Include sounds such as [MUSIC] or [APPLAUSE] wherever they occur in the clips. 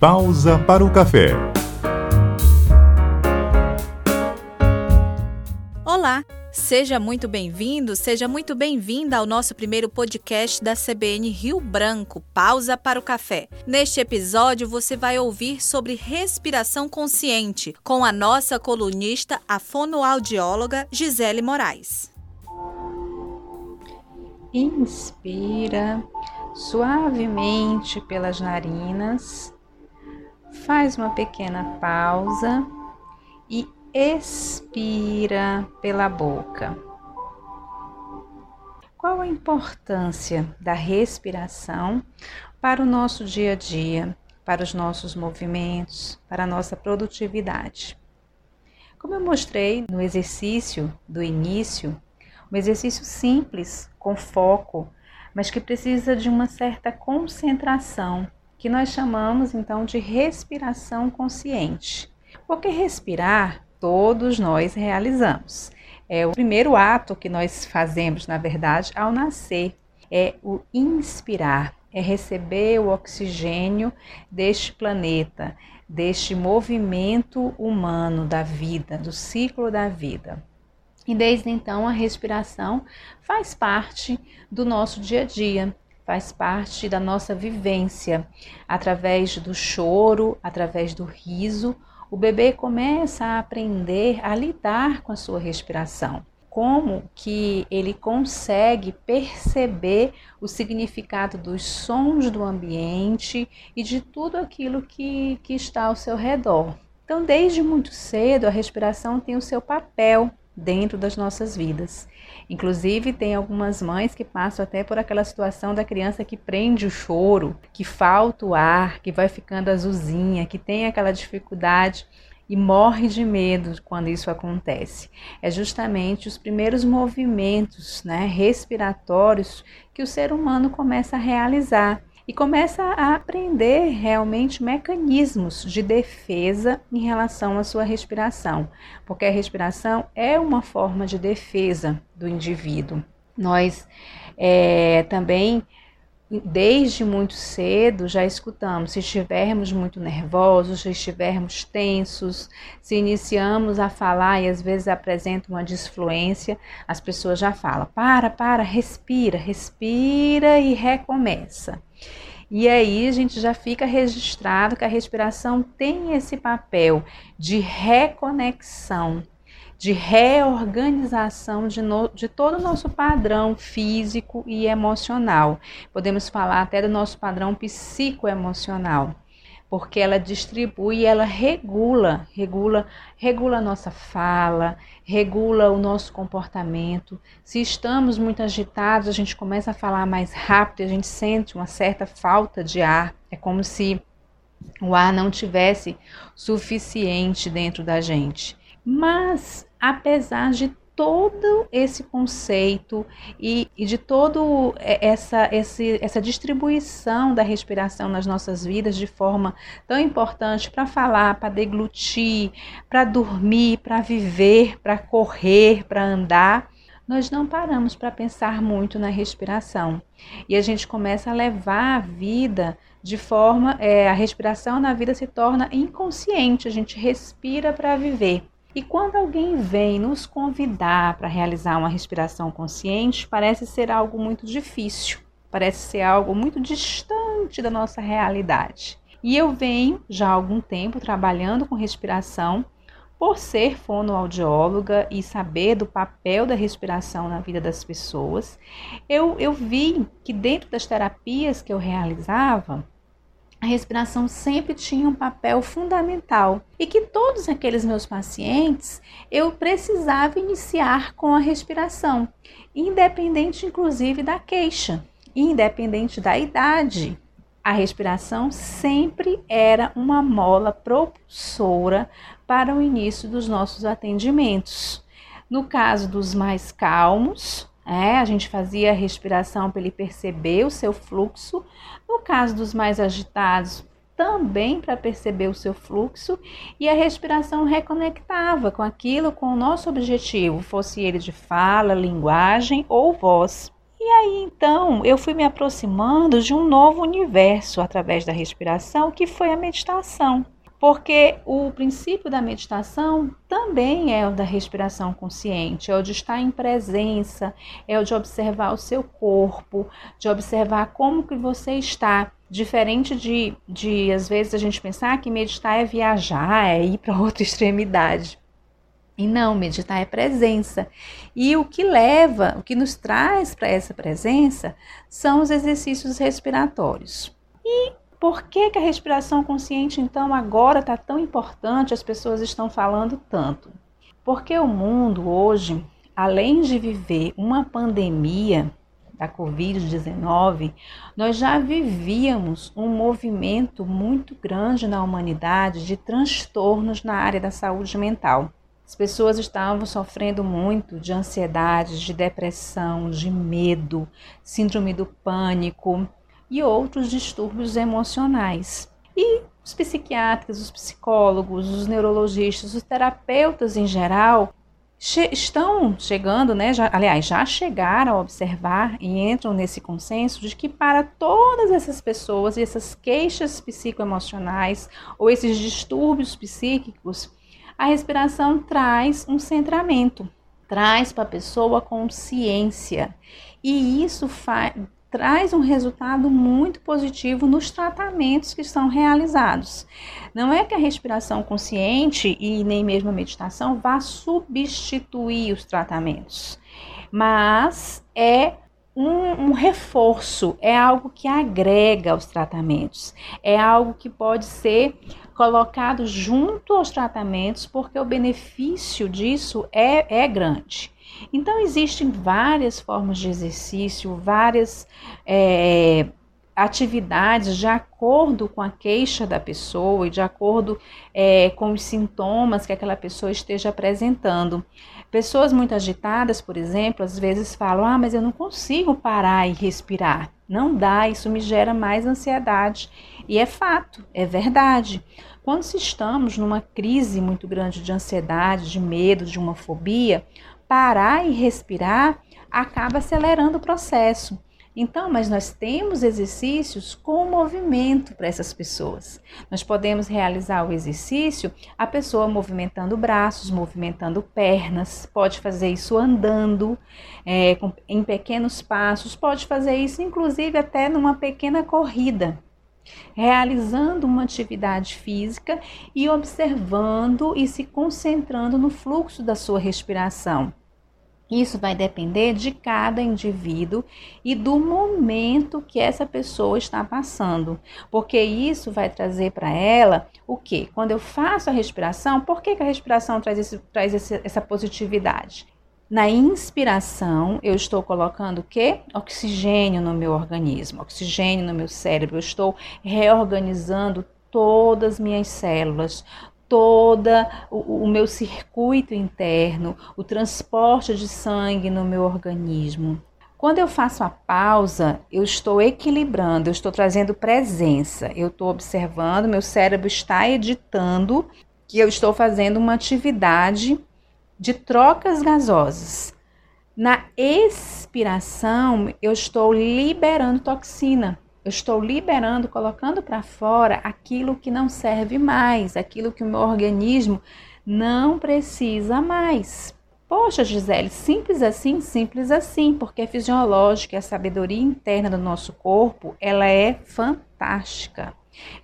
Pausa para o café. Olá, seja muito bem-vindo, seja muito bem-vinda ao nosso primeiro podcast da CBN Rio Branco, Pausa para o Café. Neste episódio você vai ouvir sobre respiração consciente com a nossa colunista, a fonoaudióloga Gisele Moraes. Inspira suavemente pelas narinas, faz uma pequena pausa e expira pela boca. Qual a importância da respiração para o nosso dia a dia, para os nossos movimentos, para a nossa produtividade? Como eu mostrei no exercício do início, um exercício simples, com foco, mas que precisa de uma certa concentração, que nós chamamos então de respiração consciente. Porque respirar, todos nós realizamos. É o primeiro ato que nós fazemos, na verdade, ao nascer, é o inspirar, é receber o oxigênio deste planeta, deste movimento humano da vida, do ciclo da vida. E desde então a respiração faz parte do nosso dia a dia, faz parte da nossa vivência. Através do choro, através do riso, o bebê começa a aprender a lidar com a sua respiração. Como que ele consegue perceber o significado dos sons do ambiente e de tudo aquilo que, que está ao seu redor. Então, desde muito cedo, a respiração tem o seu papel dentro das nossas vidas. Inclusive, tem algumas mães que passam até por aquela situação da criança que prende o choro, que falta o ar, que vai ficando azulzinha, que tem aquela dificuldade e morre de medo quando isso acontece. É justamente os primeiros movimentos né, respiratórios que o ser humano começa a realizar e começa a aprender realmente mecanismos de defesa em relação à sua respiração, porque a respiração é uma forma de defesa do indivíduo. Nós é, também desde muito cedo já escutamos, se estivermos muito nervosos, se estivermos tensos, se iniciamos a falar e às vezes apresenta uma disfluência, as pessoas já falam: para, para, respira, respira e recomeça. E aí a gente já fica registrado que a respiração tem esse papel de reconexão, de reorganização de, no, de todo o nosso padrão físico e emocional. Podemos falar até do nosso padrão psicoemocional porque ela distribui, ela regula, regula, regula a nossa fala, regula o nosso comportamento. Se estamos muito agitados, a gente começa a falar mais rápido, a gente sente uma certa falta de ar. É como se o ar não tivesse suficiente dentro da gente. Mas apesar de todo esse conceito e, e de todo essa, esse, essa distribuição da respiração nas nossas vidas de forma tão importante para falar, para deglutir, para dormir, para viver, para correr, para andar, nós não paramos para pensar muito na respiração e a gente começa a levar a vida de forma, é, a respiração na vida se torna inconsciente, a gente respira para viver. E quando alguém vem nos convidar para realizar uma respiração consciente, parece ser algo muito difícil, parece ser algo muito distante da nossa realidade. E eu venho já há algum tempo trabalhando com respiração, por ser fonoaudióloga e saber do papel da respiração na vida das pessoas, eu, eu vi que dentro das terapias que eu realizava, a respiração sempre tinha um papel fundamental e que todos aqueles meus pacientes eu precisava iniciar com a respiração, independente inclusive da queixa, independente da idade. A respiração sempre era uma mola propulsora para o início dos nossos atendimentos. No caso dos mais calmos, é, a gente fazia a respiração para ele perceber o seu fluxo. No caso dos mais agitados, também para perceber o seu fluxo e a respiração reconectava com aquilo, com o nosso objetivo, fosse ele de fala, linguagem ou voz. E aí então eu fui me aproximando de um novo universo através da respiração, que foi a meditação. Porque o princípio da meditação também é o da respiração consciente, é o de estar em presença, é o de observar o seu corpo, de observar como que você está. Diferente de, de às vezes, a gente pensar que meditar é viajar, é ir para [LAUGHS] outra extremidade. E não, meditar é presença. E o que leva, o que nos traz para essa presença são os exercícios respiratórios. E por que, que a respiração consciente, então, agora está tão importante, as pessoas estão falando tanto? Porque o mundo hoje, além de viver uma pandemia da Covid-19, nós já vivíamos um movimento muito grande na humanidade de transtornos na área da saúde mental. As pessoas estavam sofrendo muito de ansiedade, de depressão, de medo, síndrome do pânico e outros distúrbios emocionais. E os psiquiatras, os psicólogos, os neurologistas, os terapeutas em geral che estão chegando, né? Já, aliás, já chegaram a observar e entram nesse consenso de que para todas essas pessoas e essas queixas psicoemocionais ou esses distúrbios psíquicos, a respiração traz um centramento, traz para a pessoa consciência. E isso traz um resultado muito positivo nos tratamentos que são realizados. Não é que a respiração consciente e nem mesmo a meditação vá substituir os tratamentos, mas é um, um, reforço, é algo que agrega aos tratamentos, é algo que pode ser colocado junto aos tratamentos, porque o benefício disso é, é grande. Então, existem várias formas de exercício, várias é, atividades de acordo com a queixa da pessoa e de acordo é, com os sintomas que aquela pessoa esteja apresentando. Pessoas muito agitadas, por exemplo, às vezes falam: Ah, mas eu não consigo parar e respirar. Não dá, isso me gera mais ansiedade. E é fato, é verdade. Quando estamos numa crise muito grande de ansiedade, de medo, de uma fobia, parar e respirar acaba acelerando o processo. Então, mas nós temos exercícios com movimento para essas pessoas. Nós podemos realizar o exercício a pessoa movimentando braços, movimentando pernas, pode fazer isso andando é, em pequenos passos, pode fazer isso inclusive até numa pequena corrida realizando uma atividade física e observando e se concentrando no fluxo da sua respiração. Isso vai depender de cada indivíduo e do momento que essa pessoa está passando, porque isso vai trazer para ela o que? Quando eu faço a respiração, por que, que a respiração traz, esse, traz esse, essa positividade? Na inspiração, eu estou colocando o quê? Oxigênio no meu organismo, oxigênio no meu cérebro. Eu estou reorganizando todas as minhas células, toda o, o meu circuito interno, o transporte de sangue no meu organismo. Quando eu faço a pausa, eu estou equilibrando, eu estou trazendo presença, eu estou observando, meu cérebro está editando que eu estou fazendo uma atividade de trocas gasosas. Na expiração, eu estou liberando toxina. Eu estou liberando, colocando para fora aquilo que não serve mais, aquilo que o meu organismo não precisa mais. Poxa, Gisele, simples assim, simples assim, porque é fisiológica, a sabedoria interna do nosso corpo, ela é fantástica.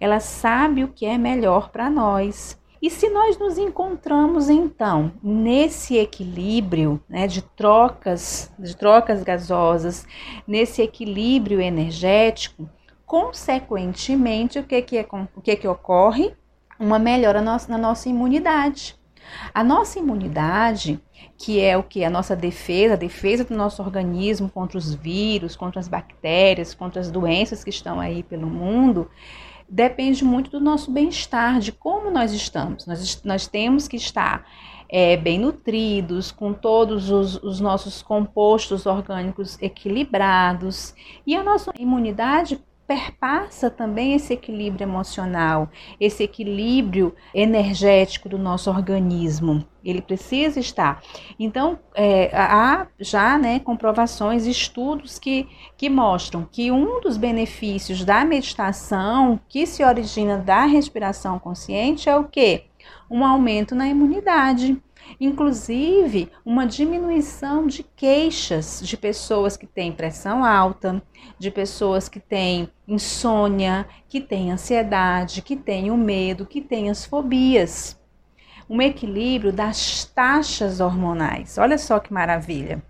Ela sabe o que é melhor para nós. E se nós nos encontramos então nesse equilíbrio né, de trocas, de trocas gasosas, nesse equilíbrio energético, consequentemente, o que, que, é, o que, que ocorre? Uma melhora na nossa, imunidade. A nossa imunidade, que é o que? A nossa defesa, a defesa do nosso organismo contra os vírus, contra as bactérias, contra as doenças que estão aí pelo mundo, depende muito do nosso bem-estar, de como nós estamos. Nós, nós temos que estar é, bem nutridos, com todos os, os, nossos compostos orgânicos equilibrados. E a nossa imunidade perpassa também esse equilíbrio emocional, esse equilíbrio energético do nosso organismo. Ele precisa estar. Então, é, há já né, comprovações, estudos que, que mostram que um dos benefícios da meditação que se origina da respiração consciente é o quê? Um aumento na imunidade inclusive uma diminuição de queixas de pessoas que têm pressão alta, de pessoas que têm insônia, que têm ansiedade, que têm o medo, que têm as fobias. Um equilíbrio das taxas hormonais. Olha só que maravilha.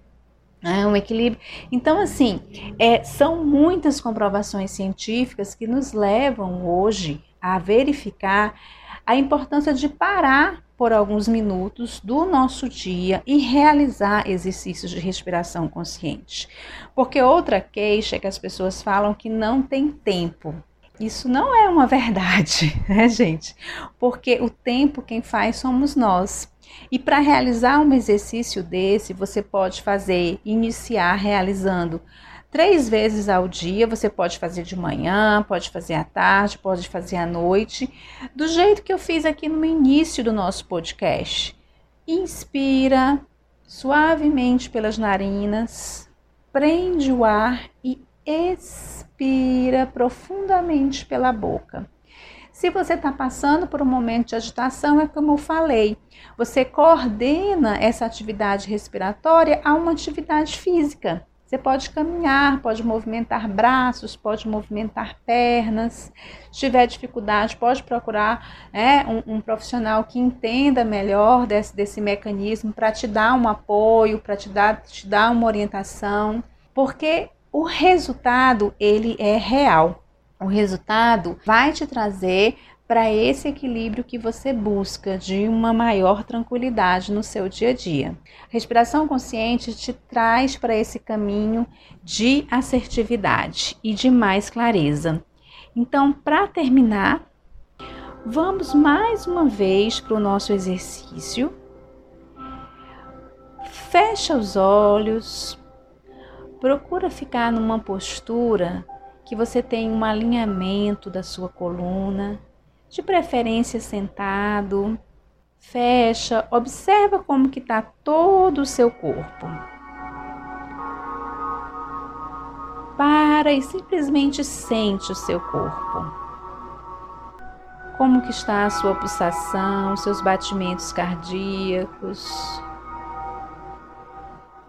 É um equilíbrio. Então, assim, é, são muitas comprovações científicas que nos levam hoje a verificar a importância de parar por alguns minutos do nosso dia e realizar exercícios de respiração consciente. Porque outra queixa é que as pessoas falam que não tem tempo. Isso não é uma verdade, [LAUGHS] né, gente? Porque o tempo quem faz somos nós. E para realizar um exercício desse, você pode fazer, iniciar realizando três vezes ao dia. Você pode fazer de manhã, pode fazer à tarde, pode fazer à noite, do jeito que eu fiz aqui no início do nosso podcast. Inspira suavemente pelas narinas, prende o ar e expira profundamente pela boca. Se você está passando por um momento de agitação, é como eu falei, você coordena essa atividade respiratória a uma atividade física. Você pode caminhar, pode movimentar braços, pode movimentar pernas. Se tiver dificuldade, pode procurar é, um, um, profissional que entenda melhor desse, desse mecanismo para te dar um apoio, para te dar, te dar uma orientação, porque o resultado ele é real. O resultado vai te trazer para esse equilíbrio que você busca de uma maior tranquilidade no seu dia a dia. A respiração consciente te traz para esse caminho de assertividade e de mais clareza. Então, para terminar, vamos mais uma vez para o nosso exercício. Fecha os olhos, procura ficar numa postura que você tenha um alinhamento da sua coluna de preferência sentado. Fecha, observa como que está todo o seu corpo. Para e simplesmente sente o seu corpo. Como que está a sua pulsação, seus batimentos cardíacos.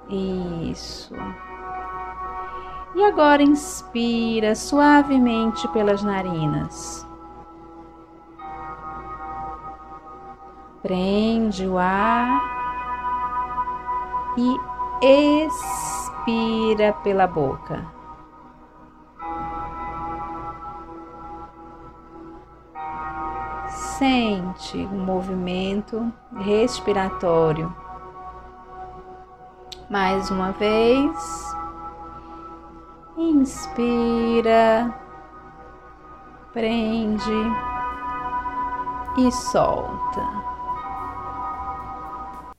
Isso. E agora inspira suavemente pelas narinas. Prende o ar e expira pela boca. Sente o movimento respiratório. Mais uma vez. Inspira, prende e solta.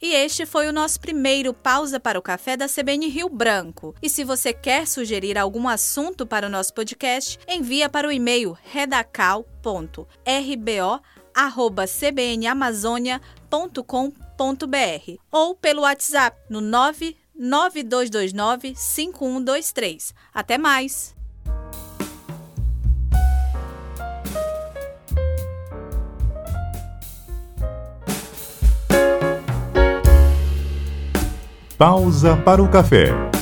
E este foi o nosso primeiro Pausa para o Café da CBN Rio Branco. E se você quer sugerir algum assunto para o nosso podcast, envia para o e-mail redacal.rbo@cbnamazonia.com.br ou pelo WhatsApp no 99229 5123. Até mais! Pausa para o café.